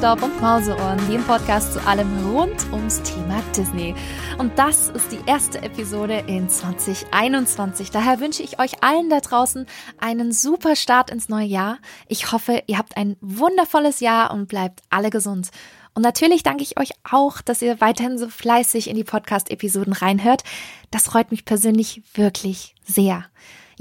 Feenstaub und Mauseohren, dem Podcast zu allem rund ums Thema Disney. Und das ist die erste Episode in 2021. Daher wünsche ich euch allen da draußen einen super Start ins neue Jahr. Ich hoffe, ihr habt ein wundervolles Jahr und bleibt alle gesund. Und natürlich danke ich euch auch, dass ihr weiterhin so fleißig in die Podcast-Episoden reinhört. Das freut mich persönlich wirklich sehr.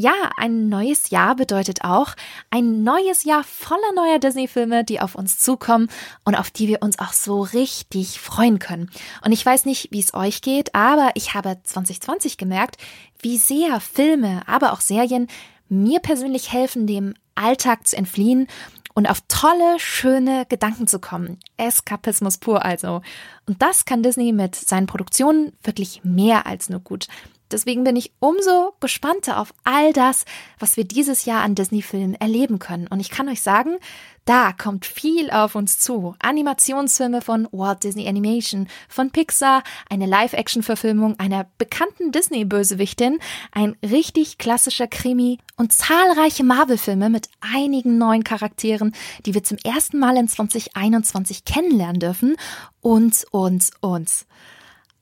Ja, ein neues Jahr bedeutet auch ein neues Jahr voller neuer Disney-Filme, die auf uns zukommen und auf die wir uns auch so richtig freuen können. Und ich weiß nicht, wie es euch geht, aber ich habe 2020 gemerkt, wie sehr Filme, aber auch Serien mir persönlich helfen, dem Alltag zu entfliehen und auf tolle, schöne Gedanken zu kommen. Eskapismus pur also. Und das kann Disney mit seinen Produktionen wirklich mehr als nur gut. Deswegen bin ich umso gespannter auf all das, was wir dieses Jahr an Disney-Filmen erleben können. Und ich kann euch sagen, da kommt viel auf uns zu. Animationsfilme von Walt Disney Animation, von Pixar, eine Live-Action-Verfilmung einer bekannten Disney-Bösewichtin, ein richtig klassischer Krimi und zahlreiche Marvel-Filme mit einigen neuen Charakteren, die wir zum ersten Mal in 2021 kennenlernen dürfen. Und, und, und.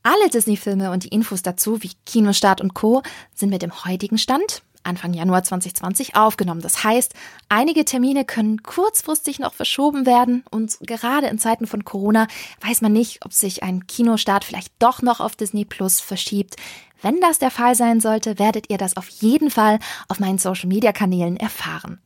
Alle Disney-Filme und die Infos dazu, wie Kinostart und Co., sind mit dem heutigen Stand, Anfang Januar 2020, aufgenommen. Das heißt, einige Termine können kurzfristig noch verschoben werden und gerade in Zeiten von Corona weiß man nicht, ob sich ein Kinostart vielleicht doch noch auf Disney Plus verschiebt. Wenn das der Fall sein sollte, werdet ihr das auf jeden Fall auf meinen Social-Media-Kanälen erfahren.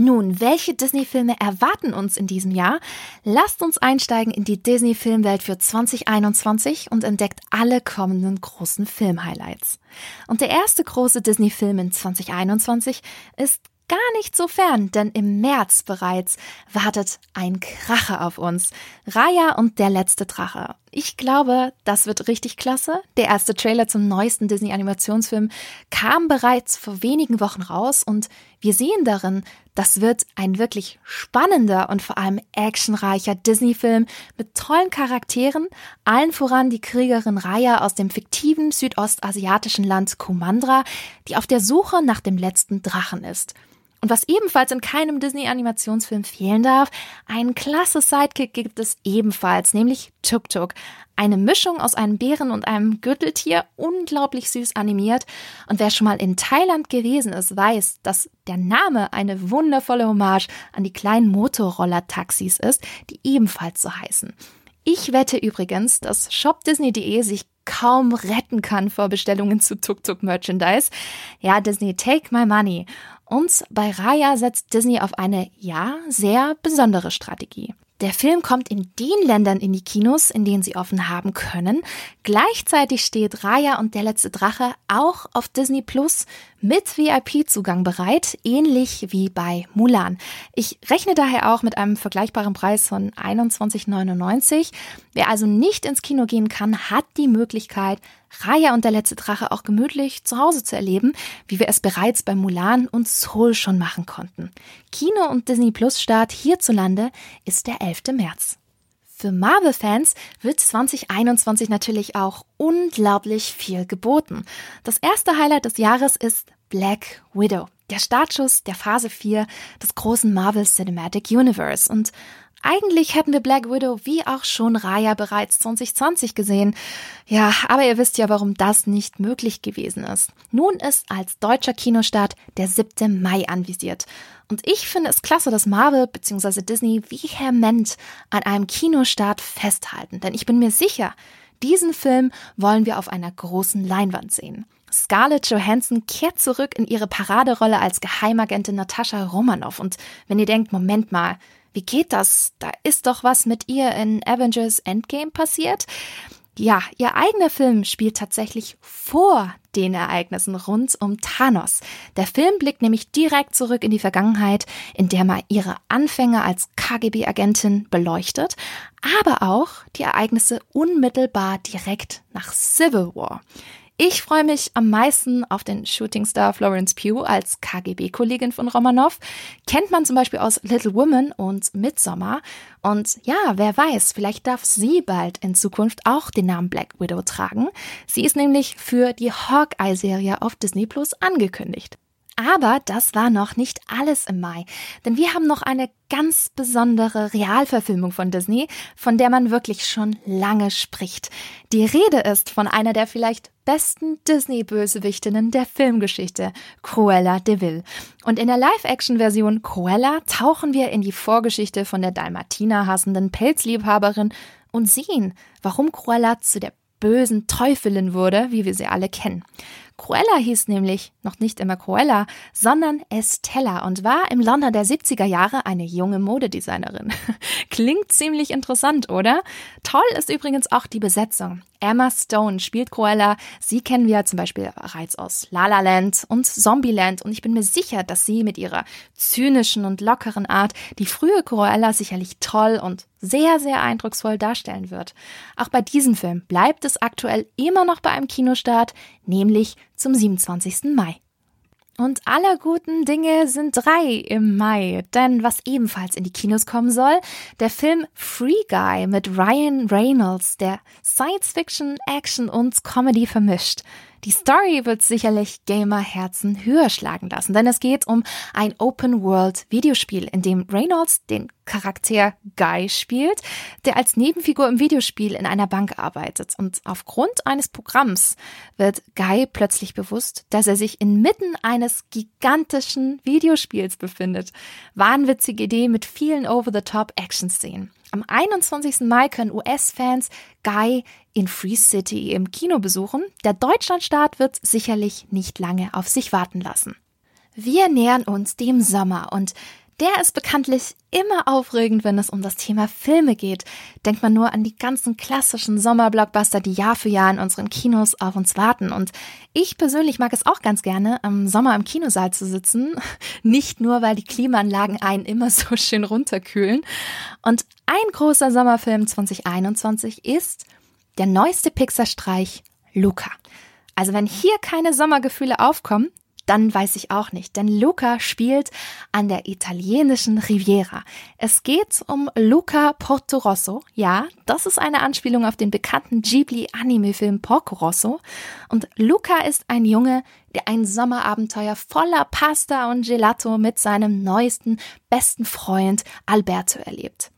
Nun, welche Disney-Filme erwarten uns in diesem Jahr? Lasst uns einsteigen in die Disney-Filmwelt für 2021 und entdeckt alle kommenden großen Film-Highlights. Und der erste große Disney-Film in 2021 ist gar nicht so fern, denn im März bereits wartet ein Kracher auf uns. Raya und der letzte Drache. Ich glaube, das wird richtig klasse. Der erste Trailer zum neuesten Disney-Animationsfilm kam bereits vor wenigen Wochen raus und wir sehen darin, das wird ein wirklich spannender und vor allem actionreicher Disney-Film mit tollen Charakteren, allen voran die Kriegerin Raya aus dem fiktiven südostasiatischen Land Kumandra, die auf der Suche nach dem letzten Drachen ist. Und was ebenfalls in keinem Disney-Animationsfilm fehlen darf, einen klasse Sidekick gibt es ebenfalls, nämlich Tuk Tuk. Eine Mischung aus einem Bären und einem Gürteltier, unglaublich süß animiert. Und wer schon mal in Thailand gewesen ist, weiß, dass der Name eine wundervolle Hommage an die kleinen Motorroller-Taxis ist, die ebenfalls so heißen. Ich wette übrigens, dass shopdisney.de sich kaum retten kann vor Bestellungen zu Tuk Tuk Merchandise. Ja, Disney, take my money. Und bei Raya setzt Disney auf eine, ja, sehr besondere Strategie. Der Film kommt in den Ländern in die Kinos, in denen sie offen haben können. Gleichzeitig steht Raya und der letzte Drache auch auf Disney Plus mit VIP-Zugang bereit, ähnlich wie bei Mulan. Ich rechne daher auch mit einem vergleichbaren Preis von 21,99. Wer also nicht ins Kino gehen kann, hat die Möglichkeit, Raya und der letzte Drache auch gemütlich zu Hause zu erleben, wie wir es bereits bei Mulan und Soul schon machen konnten. Kino und Disney Plus Start hierzulande ist der 11. März. Für Marvel-Fans wird 2021 natürlich auch unglaublich viel geboten. Das erste Highlight des Jahres ist Black Widow, der Startschuss der Phase 4 des großen Marvel Cinematic Universe. Und eigentlich hätten wir Black Widow wie auch schon Raya bereits 2020 gesehen. Ja, aber ihr wisst ja, warum das nicht möglich gewesen ist. Nun ist als deutscher Kinostart der 7. Mai anvisiert. Und ich finde es klasse, dass Marvel bzw. Disney vehement an einem Kinostart festhalten. Denn ich bin mir sicher, diesen Film wollen wir auf einer großen Leinwand sehen. Scarlett Johansson kehrt zurück in ihre Paraderolle als Geheimagentin Natascha Romanoff. Und wenn ihr denkt, Moment mal, wie geht das? Da ist doch was mit ihr in Avengers Endgame passiert. Ja, ihr eigener Film spielt tatsächlich vor den Ereignissen rund um Thanos. Der Film blickt nämlich direkt zurück in die Vergangenheit, in der man ihre Anfänge als KGB-Agentin beleuchtet, aber auch die Ereignisse unmittelbar direkt nach Civil War. Ich freue mich am meisten auf den Shootingstar Florence Pugh als KGB-Kollegin von Romanov. Kennt man zum Beispiel aus Little Women und Midsommar. Und ja, wer weiß, vielleicht darf sie bald in Zukunft auch den Namen Black Widow tragen. Sie ist nämlich für die Hawkeye-Serie auf Disney Plus angekündigt. Aber das war noch nicht alles im Mai, denn wir haben noch eine ganz besondere Realverfilmung von Disney, von der man wirklich schon lange spricht. Die Rede ist von einer der vielleicht besten Disney-Bösewichtinnen der Filmgeschichte, Cruella de Vil. Und in der Live-Action-Version Cruella tauchen wir in die Vorgeschichte von der Dalmatiner hassenden Pelzliebhaberin und sehen, warum Cruella zu der bösen Teufelin wurde, wie wir sie alle kennen. Cruella hieß nämlich noch nicht immer Cruella, sondern Estella und war im London der 70er Jahre eine junge Modedesignerin. Klingt ziemlich interessant, oder? Toll ist übrigens auch die Besetzung. Emma Stone spielt Cruella. Sie kennen wir zum Beispiel bereits aus La La Land und Zombieland und ich bin mir sicher, dass sie mit ihrer zynischen und lockeren Art die frühe Cruella sicherlich toll und sehr, sehr eindrucksvoll darstellen wird. Auch bei diesem Film bleibt es aktuell immer noch bei einem Kinostart, nämlich zum 27. Mai. Und alle guten Dinge sind drei im Mai, denn was ebenfalls in die Kinos kommen soll, der Film Free Guy mit Ryan Reynolds, der Science Fiction, Action und Comedy vermischt. Die Story wird sicherlich Gamer-Herzen höher schlagen lassen, denn es geht um ein Open-World-Videospiel, in dem Reynolds den Charakter Guy spielt, der als Nebenfigur im Videospiel in einer Bank arbeitet. Und aufgrund eines Programms wird Guy plötzlich bewusst, dass er sich inmitten eines gigantischen Videospiels befindet. Wahnwitzige Idee mit vielen Over-the-Top-Action-Szenen. Am 21. Mai können US-Fans Guy in Free City im Kino besuchen. Der Deutschlandstart wird sicherlich nicht lange auf sich warten lassen. Wir nähern uns dem Sommer und der ist bekanntlich immer aufregend, wenn es um das Thema Filme geht. Denkt man nur an die ganzen klassischen Sommerblockbuster, die Jahr für Jahr in unseren Kinos auf uns warten. Und ich persönlich mag es auch ganz gerne, im Sommer im Kinosaal zu sitzen. Nicht nur, weil die Klimaanlagen einen immer so schön runterkühlen. Und ein großer Sommerfilm 2021 ist der neueste Pixar-Streich Luca. Also wenn hier keine Sommergefühle aufkommen, dann weiß ich auch nicht, denn Luca spielt an der italienischen Riviera. Es geht um Luca Portorosso. Ja, das ist eine Anspielung auf den bekannten Ghibli-Anime-Film Porco Rosso. Und Luca ist ein Junge, der ein Sommerabenteuer voller Pasta und Gelato mit seinem neuesten besten Freund Alberto erlebt.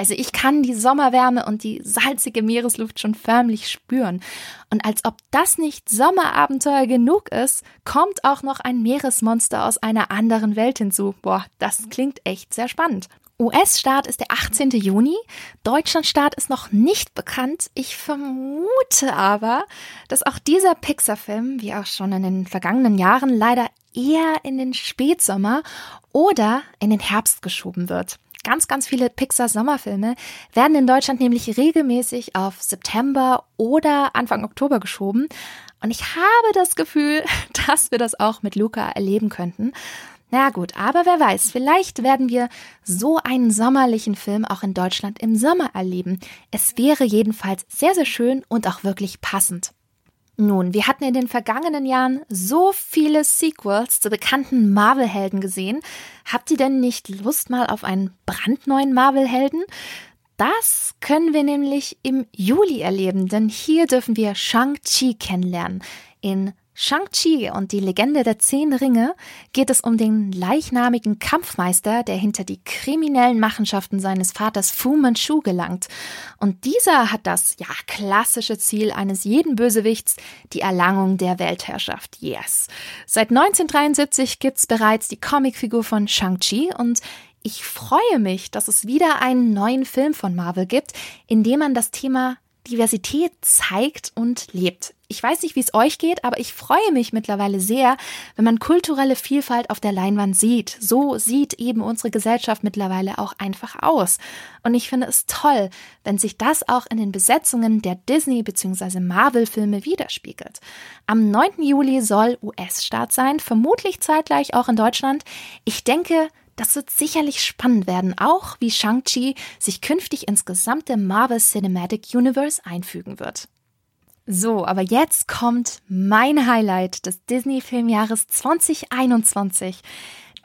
Also ich kann die Sommerwärme und die salzige Meeresluft schon förmlich spüren. Und als ob das nicht Sommerabenteuer genug ist, kommt auch noch ein Meeresmonster aus einer anderen Welt hinzu. Boah, das klingt echt sehr spannend. US-Start ist der 18. Juni. Deutschland-Start ist noch nicht bekannt. Ich vermute aber, dass auch dieser Pixar-Film, wie auch schon in den vergangenen Jahren, leider eher in den Spätsommer oder in den Herbst geschoben wird. Ganz, ganz viele Pixar-Sommerfilme werden in Deutschland nämlich regelmäßig auf September oder Anfang Oktober geschoben. Und ich habe das Gefühl, dass wir das auch mit Luca erleben könnten. Na gut, aber wer weiß, vielleicht werden wir so einen sommerlichen Film auch in Deutschland im Sommer erleben. Es wäre jedenfalls sehr, sehr schön und auch wirklich passend. Nun, wir hatten in den vergangenen Jahren so viele Sequels zu bekannten Marvel-Helden gesehen. Habt ihr denn nicht Lust mal auf einen brandneuen Marvel-Helden? Das können wir nämlich im Juli erleben, denn hier dürfen wir Shang-Chi kennenlernen. In Shang-Chi und die Legende der Zehn Ringe geht es um den leichnamigen Kampfmeister, der hinter die kriminellen Machenschaften seines Vaters Fu Manchu gelangt. Und dieser hat das, ja, klassische Ziel eines jeden Bösewichts, die Erlangung der Weltherrschaft. Yes. Seit 1973 gibt's bereits die Comicfigur von Shang-Chi und ich freue mich, dass es wieder einen neuen Film von Marvel gibt, in dem man das Thema Diversität zeigt und lebt. Ich weiß nicht, wie es euch geht, aber ich freue mich mittlerweile sehr, wenn man kulturelle Vielfalt auf der Leinwand sieht. So sieht eben unsere Gesellschaft mittlerweile auch einfach aus. Und ich finde es toll, wenn sich das auch in den Besetzungen der Disney- bzw. Marvel-Filme widerspiegelt. Am 9. Juli soll US-Start sein, vermutlich zeitgleich auch in Deutschland. Ich denke, das wird sicherlich spannend werden, auch wie Shang-Chi sich künftig ins gesamte Marvel Cinematic Universe einfügen wird. So, aber jetzt kommt mein Highlight des Disney-Filmjahres 2021.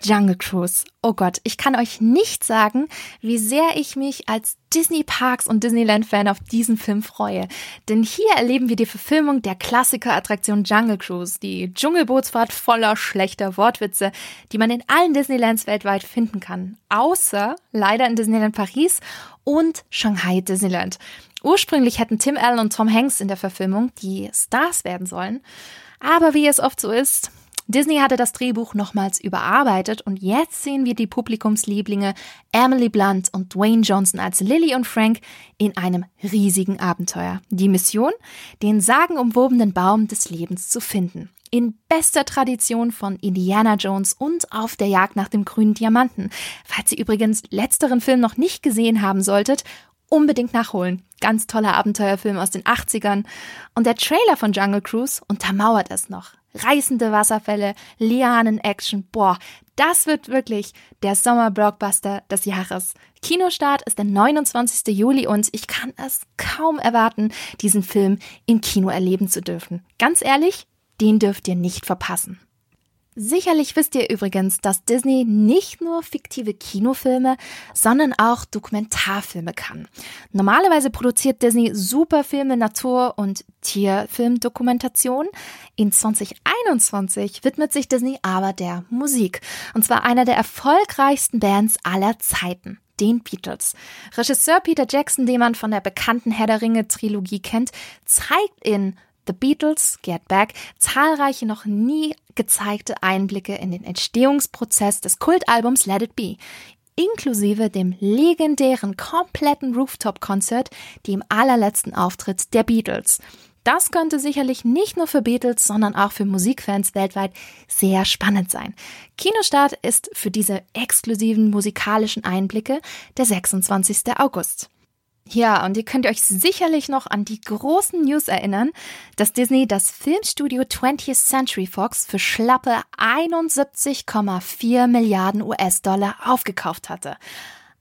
Jungle Cruise. Oh Gott, ich kann euch nicht sagen, wie sehr ich mich als Disney Parks und Disneyland Fan auf diesen Film freue. Denn hier erleben wir die Verfilmung der Klassiker-Attraktion Jungle Cruise, die Dschungelbootsfahrt voller schlechter Wortwitze, die man in allen Disneylands weltweit finden kann. Außer leider in Disneyland Paris und Shanghai Disneyland. Ursprünglich hätten Tim Allen und Tom Hanks in der Verfilmung die Stars werden sollen. Aber wie es oft so ist, Disney hatte das Drehbuch nochmals überarbeitet und jetzt sehen wir die Publikumslieblinge Emily Blunt und Dwayne Johnson als Lily und Frank in einem riesigen Abenteuer. Die Mission? Den sagenumwobenen Baum des Lebens zu finden. In bester Tradition von Indiana Jones und auf der Jagd nach dem grünen Diamanten. Falls ihr übrigens letzteren Film noch nicht gesehen haben solltet, unbedingt nachholen. Ganz toller Abenteuerfilm aus den 80ern. Und der Trailer von Jungle Cruise untermauert es noch reißende Wasserfälle, Lianen-Action. Boah, das wird wirklich der Sommer-Blockbuster des Jahres. Kinostart ist der 29. Juli und ich kann es kaum erwarten, diesen Film im Kino erleben zu dürfen. Ganz ehrlich, den dürft ihr nicht verpassen. Sicherlich wisst ihr übrigens, dass Disney nicht nur fiktive Kinofilme, sondern auch Dokumentarfilme kann. Normalerweise produziert Disney Superfilme, Natur- und Tierfilmdokumentation. In 2021 widmet sich Disney aber der Musik. Und zwar einer der erfolgreichsten Bands aller Zeiten den Beatles. Regisseur Peter Jackson, den man von der bekannten Herr der Ringe Trilogie kennt, zeigt in The Beatles, Get Back, zahlreiche noch nie gezeigte Einblicke in den Entstehungsprozess des Kultalbums Let It Be, inklusive dem legendären kompletten Rooftop-Konzert, dem allerletzten Auftritt der Beatles. Das könnte sicherlich nicht nur für Beatles, sondern auch für Musikfans weltweit sehr spannend sein. Kinostart ist für diese exklusiven musikalischen Einblicke der 26. August. Ja, und ihr könnt euch sicherlich noch an die großen News erinnern, dass Disney das Filmstudio 20th Century Fox für schlappe 71,4 Milliarden US-Dollar aufgekauft hatte.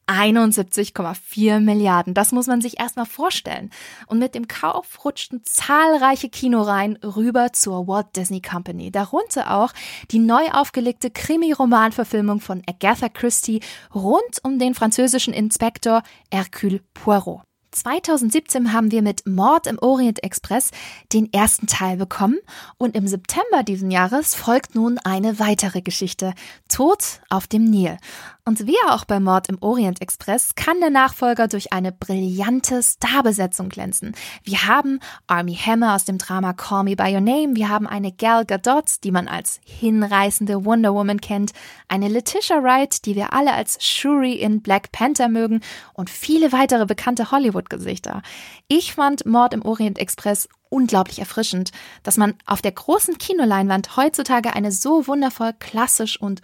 71,4 Milliarden. Das muss man sich erstmal vorstellen. Und mit dem Kauf rutschten zahlreiche Kinoreihen rüber zur Walt Disney Company. Darunter auch die neu aufgelegte Krimi-Romanverfilmung von Agatha Christie rund um den französischen Inspektor Hercule Poirot. 2017 haben wir mit Mord im Orient Express den ersten Teil bekommen und im September diesen Jahres folgt nun eine weitere Geschichte, Tod auf dem Nil. Und wie auch bei Mord im Orient Express kann der Nachfolger durch eine brillante Starbesetzung glänzen. Wir haben Army Hammer aus dem Drama Call Me By Your Name, wir haben eine Gal Gadot, die man als hinreißende Wonder Woman kennt, eine Letitia Wright, die wir alle als Shuri in Black Panther mögen und viele weitere bekannte Hollywood-Gesichter. Ich fand Mord im Orient Express unglaublich erfrischend, dass man auf der großen Kinoleinwand heutzutage eine so wundervoll klassisch und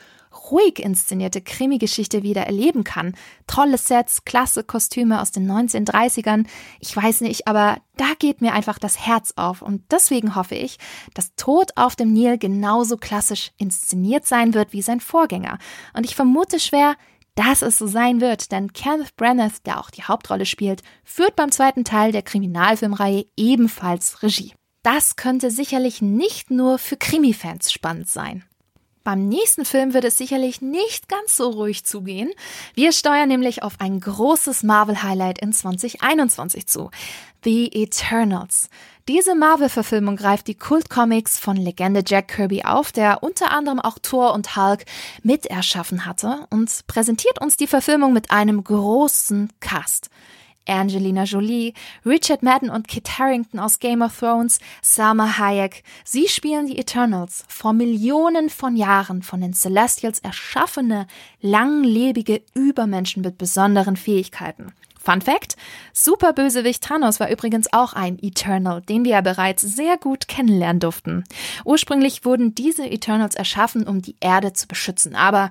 ruhig inszenierte Krimi-Geschichte wieder erleben kann. Tolle Sets, klasse Kostüme aus den 1930ern. Ich weiß nicht, aber da geht mir einfach das Herz auf. Und deswegen hoffe ich, dass Tod auf dem Nil genauso klassisch inszeniert sein wird wie sein Vorgänger. Und ich vermute schwer, dass es so sein wird, denn Kenneth Branagh, der auch die Hauptrolle spielt, führt beim zweiten Teil der Kriminalfilmreihe ebenfalls Regie. Das könnte sicherlich nicht nur für Krimi-Fans spannend sein. Beim nächsten Film wird es sicherlich nicht ganz so ruhig zugehen. Wir steuern nämlich auf ein großes Marvel-Highlight in 2021 zu. The Eternals. Diese Marvel-Verfilmung greift die Kult-Comics von Legende Jack Kirby auf, der unter anderem auch Thor und Hulk mit erschaffen hatte und präsentiert uns die Verfilmung mit einem großen Cast. Angelina Jolie, Richard Madden und Kit Harrington aus Game of Thrones, Salma Hayek. Sie spielen die Eternals, vor Millionen von Jahren von den Celestials erschaffene, langlebige Übermenschen mit besonderen Fähigkeiten. Fun Fact: Superbösewicht Thanos war übrigens auch ein Eternal, den wir ja bereits sehr gut kennenlernen durften. Ursprünglich wurden diese Eternals erschaffen, um die Erde zu beschützen, aber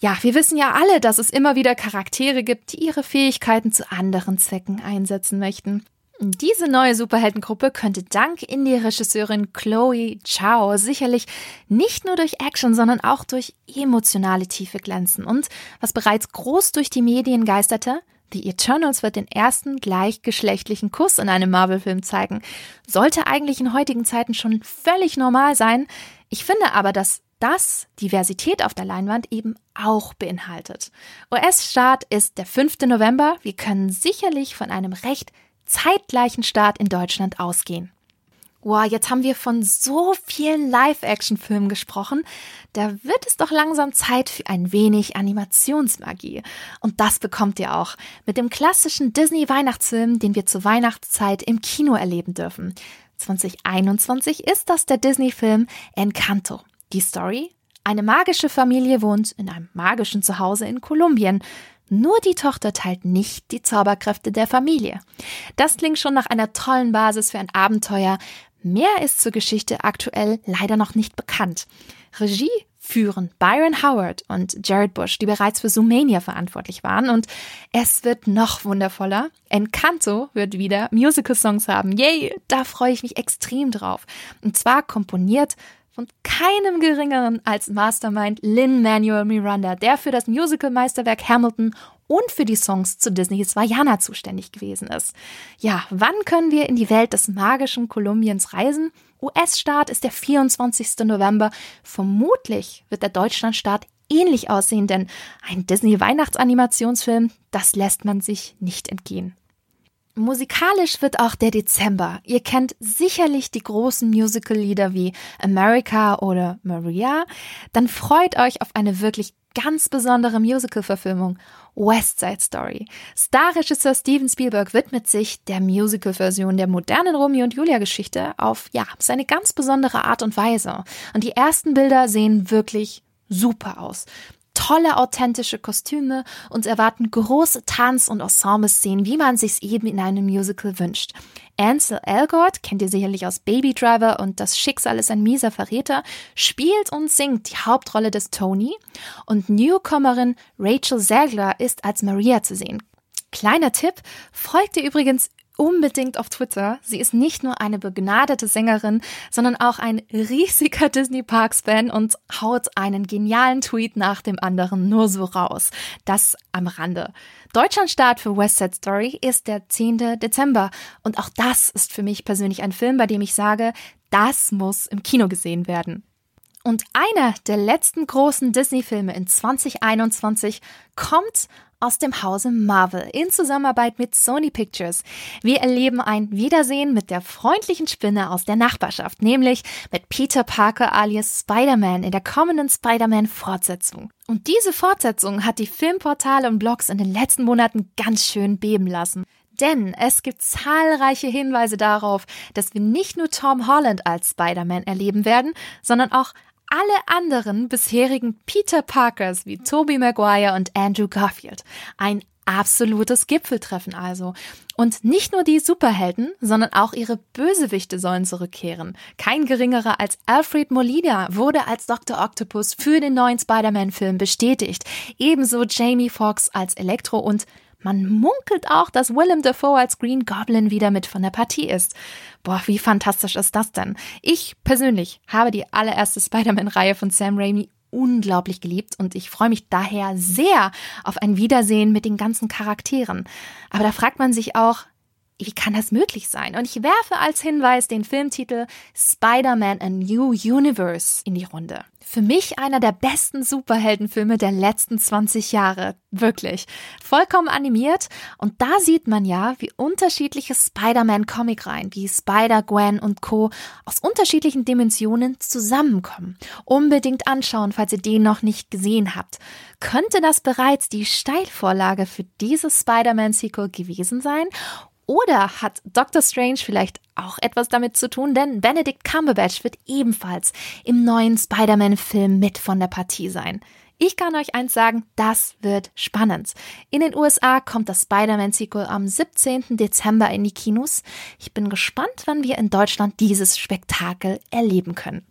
ja, wir wissen ja alle, dass es immer wieder Charaktere gibt, die ihre Fähigkeiten zu anderen Zwecken einsetzen möchten. Diese neue Superheldengruppe könnte dank Indie-Regisseurin Chloe Chao sicherlich nicht nur durch Action, sondern auch durch emotionale Tiefe glänzen. Und was bereits groß durch die Medien geisterte, The Eternals wird den ersten gleichgeschlechtlichen Kuss in einem Marvel-Film zeigen. Sollte eigentlich in heutigen Zeiten schon völlig normal sein. Ich finde aber, dass das Diversität auf der Leinwand eben auch beinhaltet. US-Start ist der 5. November. Wir können sicherlich von einem recht zeitgleichen Start in Deutschland ausgehen. Wow, jetzt haben wir von so vielen Live-Action-Filmen gesprochen. Da wird es doch langsam Zeit für ein wenig Animationsmagie. Und das bekommt ihr auch mit dem klassischen Disney-Weihnachtsfilm, den wir zur Weihnachtszeit im Kino erleben dürfen. 2021 ist das der Disney-Film Encanto. Die Story? Eine magische Familie wohnt in einem magischen Zuhause in Kolumbien. Nur die Tochter teilt nicht die Zauberkräfte der Familie. Das klingt schon nach einer tollen Basis für ein Abenteuer. Mehr ist zur Geschichte aktuell leider noch nicht bekannt. Regie führen Byron Howard und Jared Bush, die bereits für Zoomania verantwortlich waren. Und es wird noch wundervoller. Encanto wird wieder Musical-Songs haben. Yay, da freue ich mich extrem drauf. Und zwar komponiert von keinem geringeren als Mastermind Lin-Manuel Miranda, der für das Musical-Meisterwerk Hamilton und für die Songs zu Disneys Vajana zuständig gewesen ist. Ja, wann können wir in die Welt des magischen Kolumbiens reisen? US-Start ist der 24. November. Vermutlich wird der Deutschlandstart ähnlich aussehen, denn ein Disney-Weihnachtsanimationsfilm, das lässt man sich nicht entgehen. Musikalisch wird auch der Dezember. Ihr kennt sicherlich die großen Musical-Lieder wie America oder Maria. Dann freut euch auf eine wirklich ganz besondere Musical-Verfilmung, West Side Story. Starregisseur Steven Spielberg widmet sich der Musical-Version der modernen Romeo und Julia-Geschichte auf, ja, seine ganz besondere Art und Weise. Und die ersten Bilder sehen wirklich super aus tolle authentische Kostüme und erwarten große Tanz- und Ensemble-Szenen, wie man sich's eben in einem Musical wünscht. Ansel Elgort, kennt ihr sicherlich aus Baby Driver und Das Schicksal ist ein mieser Verräter, spielt und singt die Hauptrolle des Tony und Newcomerin Rachel Zegler ist als Maria zu sehen. Kleiner Tipp, folgt ihr übrigens unbedingt auf Twitter. Sie ist nicht nur eine begnadete Sängerin, sondern auch ein riesiger Disney Parks Fan und haut einen genialen Tweet nach dem anderen nur so raus. Das am Rande. Deutschlandstart für West Side Story ist der 10. Dezember und auch das ist für mich persönlich ein Film, bei dem ich sage, das muss im Kino gesehen werden. Und einer der letzten großen Disney-Filme in 2021 kommt aus dem Hause Marvel in Zusammenarbeit mit Sony Pictures. Wir erleben ein Wiedersehen mit der freundlichen Spinne aus der Nachbarschaft, nämlich mit Peter Parker alias Spider-Man in der kommenden Spider-Man-Fortsetzung. Und diese Fortsetzung hat die Filmportale und Blogs in den letzten Monaten ganz schön beben lassen. Denn es gibt zahlreiche Hinweise darauf, dass wir nicht nur Tom Holland als Spider-Man erleben werden, sondern auch alle anderen bisherigen Peter Parkers wie Tobey Maguire und Andrew Garfield. Ein absolutes Gipfeltreffen also. Und nicht nur die Superhelden, sondern auch ihre Bösewichte sollen zurückkehren. Kein geringerer als Alfred Molina wurde als Dr. Octopus für den neuen Spider-Man-Film bestätigt. Ebenso Jamie Foxx als Elektro und man munkelt auch, dass Willem Dafoe als Green Goblin wieder mit von der Partie ist. Boah, wie fantastisch ist das denn? Ich persönlich habe die allererste Spider-Man-Reihe von Sam Raimi unglaublich geliebt und ich freue mich daher sehr auf ein Wiedersehen mit den ganzen Charakteren. Aber da fragt man sich auch, wie kann das möglich sein? Und ich werfe als Hinweis den Filmtitel Spider-Man A New Universe in die Runde. Für mich einer der besten Superheldenfilme der letzten 20 Jahre. Wirklich. Vollkommen animiert. Und da sieht man ja, wie unterschiedliche Spider-Man-Comicreihen wie Spider-Gwen und Co. aus unterschiedlichen Dimensionen zusammenkommen. Unbedingt anschauen, falls ihr den noch nicht gesehen habt. Könnte das bereits die Steilvorlage für dieses Spider-Man-Sequel gewesen sein? Oder hat Doctor Strange vielleicht auch etwas damit zu tun? Denn Benedict Cumberbatch wird ebenfalls im neuen Spider-Man-Film mit von der Partie sein. Ich kann euch eins sagen, das wird spannend. In den USA kommt das Spider-Man-Sequel am 17. Dezember in die Kinos. Ich bin gespannt, wann wir in Deutschland dieses Spektakel erleben können.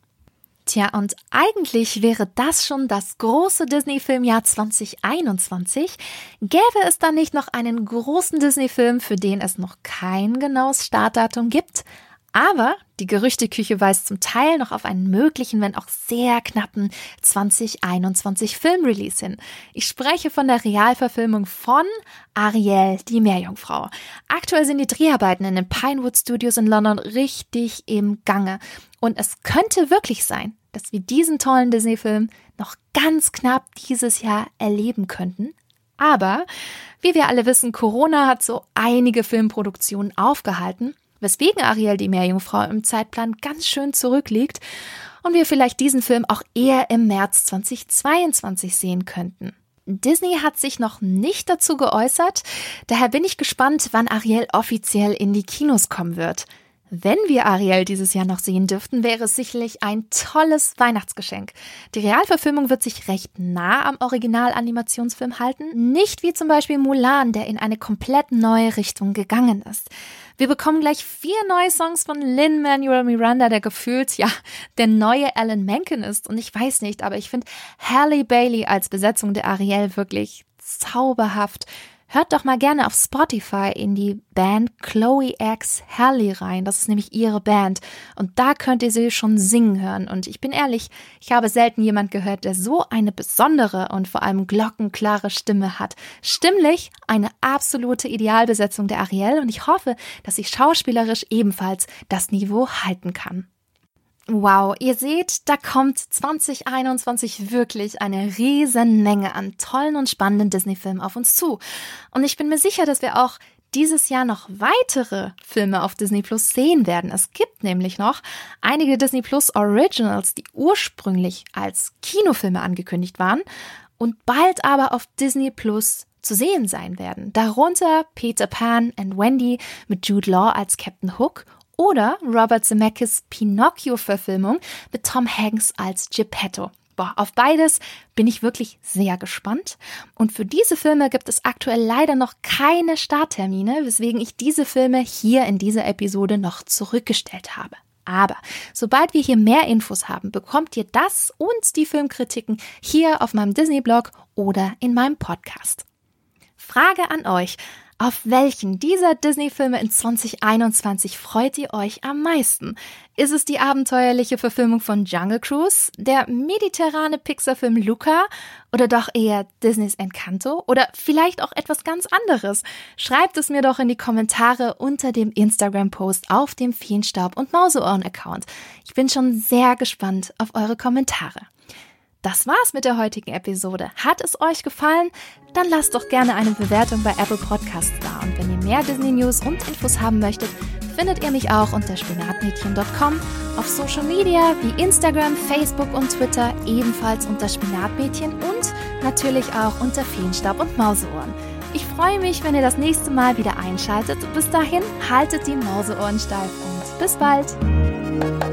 Tja, und eigentlich wäre das schon das große Disney-Filmjahr 2021. Gäbe es dann nicht noch einen großen Disney-Film, für den es noch kein genaues Startdatum gibt? Aber die Gerüchteküche weist zum Teil noch auf einen möglichen, wenn auch sehr knappen 2021 Filmrelease hin. Ich spreche von der Realverfilmung von Ariel, die Meerjungfrau. Aktuell sind die Dreharbeiten in den Pinewood Studios in London richtig im Gange. Und es könnte wirklich sein, dass wir diesen tollen Disney-Film noch ganz knapp dieses Jahr erleben könnten. Aber, wie wir alle wissen, Corona hat so einige Filmproduktionen aufgehalten, weswegen Ariel die Meerjungfrau im Zeitplan ganz schön zurückliegt und wir vielleicht diesen Film auch eher im März 2022 sehen könnten. Disney hat sich noch nicht dazu geäußert, daher bin ich gespannt, wann Ariel offiziell in die Kinos kommen wird. Wenn wir Ariel dieses Jahr noch sehen dürften, wäre es sicherlich ein tolles Weihnachtsgeschenk. Die Realverfilmung wird sich recht nah am Original-Animationsfilm halten, nicht wie zum Beispiel Mulan, der in eine komplett neue Richtung gegangen ist. Wir bekommen gleich vier neue Songs von Lin-Manuel Miranda, der gefühlt, ja, der neue Alan Menken ist. Und ich weiß nicht, aber ich finde Halle Bailey als Besetzung der Ariel wirklich zauberhaft. Hört doch mal gerne auf Spotify in die Band Chloe X Halle rein. Das ist nämlich ihre Band. Und da könnt ihr sie schon singen hören. Und ich bin ehrlich, ich habe selten jemand gehört, der so eine besondere und vor allem glockenklare Stimme hat. Stimmlich eine absolute Idealbesetzung der Ariel und ich hoffe, dass sie schauspielerisch ebenfalls das Niveau halten kann. Wow, ihr seht, da kommt 2021 wirklich eine riesen Menge an tollen und spannenden Disney-Filmen auf uns zu. Und ich bin mir sicher, dass wir auch dieses Jahr noch weitere Filme auf Disney Plus sehen werden. Es gibt nämlich noch einige Disney Plus Originals, die ursprünglich als Kinofilme angekündigt waren und bald aber auf Disney Plus zu sehen sein werden. Darunter Peter Pan and Wendy mit Jude Law als Captain Hook oder Robert Zemeckis Pinocchio-Verfilmung mit Tom Hanks als Geppetto. Boah, auf beides bin ich wirklich sehr gespannt. Und für diese Filme gibt es aktuell leider noch keine Starttermine, weswegen ich diese Filme hier in dieser Episode noch zurückgestellt habe. Aber sobald wir hier mehr Infos haben, bekommt ihr das und die Filmkritiken hier auf meinem Disney-Blog oder in meinem Podcast. Frage an euch. Auf welchen dieser Disney-Filme in 2021 freut ihr euch am meisten? Ist es die abenteuerliche Verfilmung von Jungle Cruise, der mediterrane Pixar-Film Luca oder doch eher Disneys Encanto oder vielleicht auch etwas ganz anderes? Schreibt es mir doch in die Kommentare unter dem Instagram-Post auf dem Feenstaub und Mauseohren-Account. Ich bin schon sehr gespannt auf eure Kommentare. Das war's mit der heutigen Episode. Hat es euch gefallen? Dann lasst doch gerne eine Bewertung bei Apple Podcasts da. Und wenn ihr mehr Disney News und Infos haben möchtet, findet ihr mich auch unter spinatmädchen.com, auf Social Media wie Instagram, Facebook und Twitter ebenfalls unter Spinatmädchen und natürlich auch unter Feenstab und Mauseohren. Ich freue mich, wenn ihr das nächste Mal wieder einschaltet. Bis dahin, haltet die Mauseohren steif und bis bald!